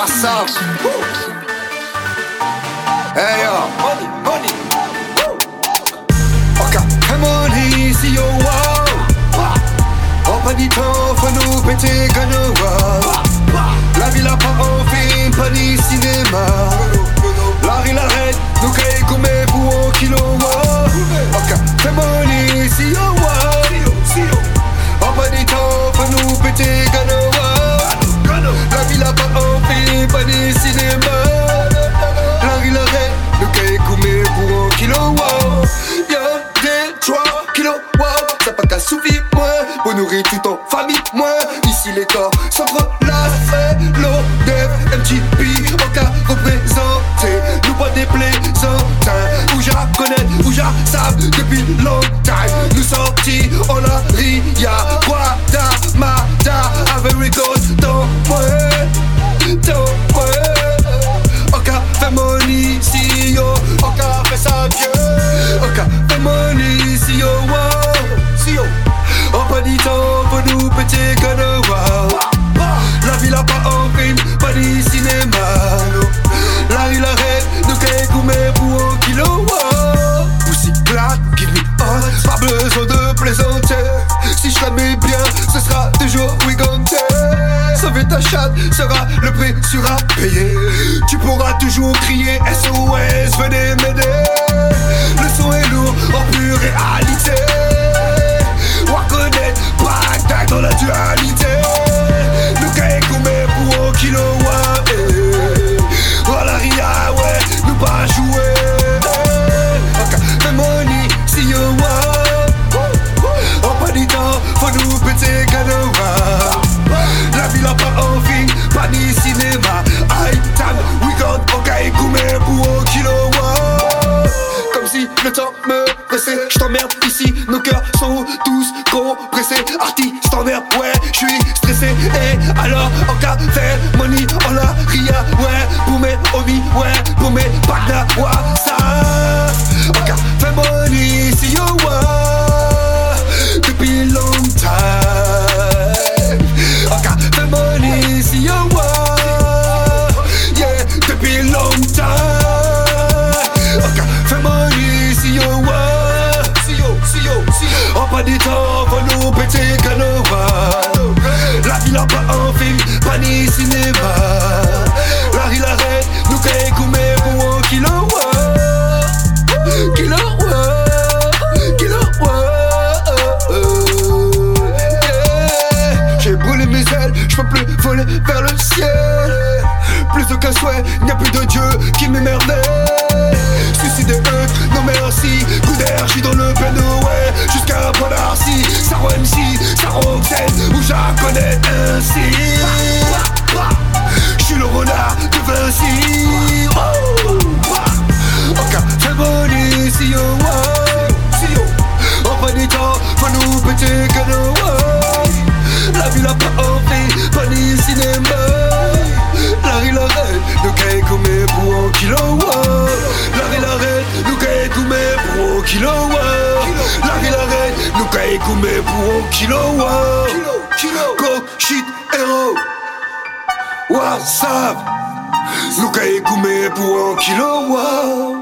What's up? Hey yo, money, money. Ok, money, see yo, wow. On pas dit temps, faut nous péter gagne, wow. Cinéma. La rue l'arrête, nous caille comme pour un kilo, wow. Y'a des 3 kilos, wow. Ça pas qu'à suffire, moi. Pour nourrir tout en famille, moi. Ici les corps s'entrelacent. L'eau, dev, MTP, en cas représenté. Nous pas des plaisantins. Où connaître, où savent depuis longtemps. Nous sortis, on a ria. Guada, Mada, very good. Dans moi, Pas besoin de plaisanter. Si je la mets bien Ce sera toujours gon' Sauver ta chatte sera le prix sur à payer. Tu pourras toujours crier SOS, venez m'aider. Le son est lourd en pure j't'emmerde ici, nos cœurs sont tous compressés. Artiste en merde, ouais, j'suis stressé. Et alors, en fait money, on la ria, ouais. Pour mes homies, ouais, pour mes partners, ouais, ça. En fait money, si yo, souhait, il n'y a plus de Dieu qui m'émerdait. Suicide eux, non merci. Coup j'suis dans le ouais Nou ka ekoumè pou an kilo waw Koshit ero What's up? Ka ekoumè pou an kilo wow.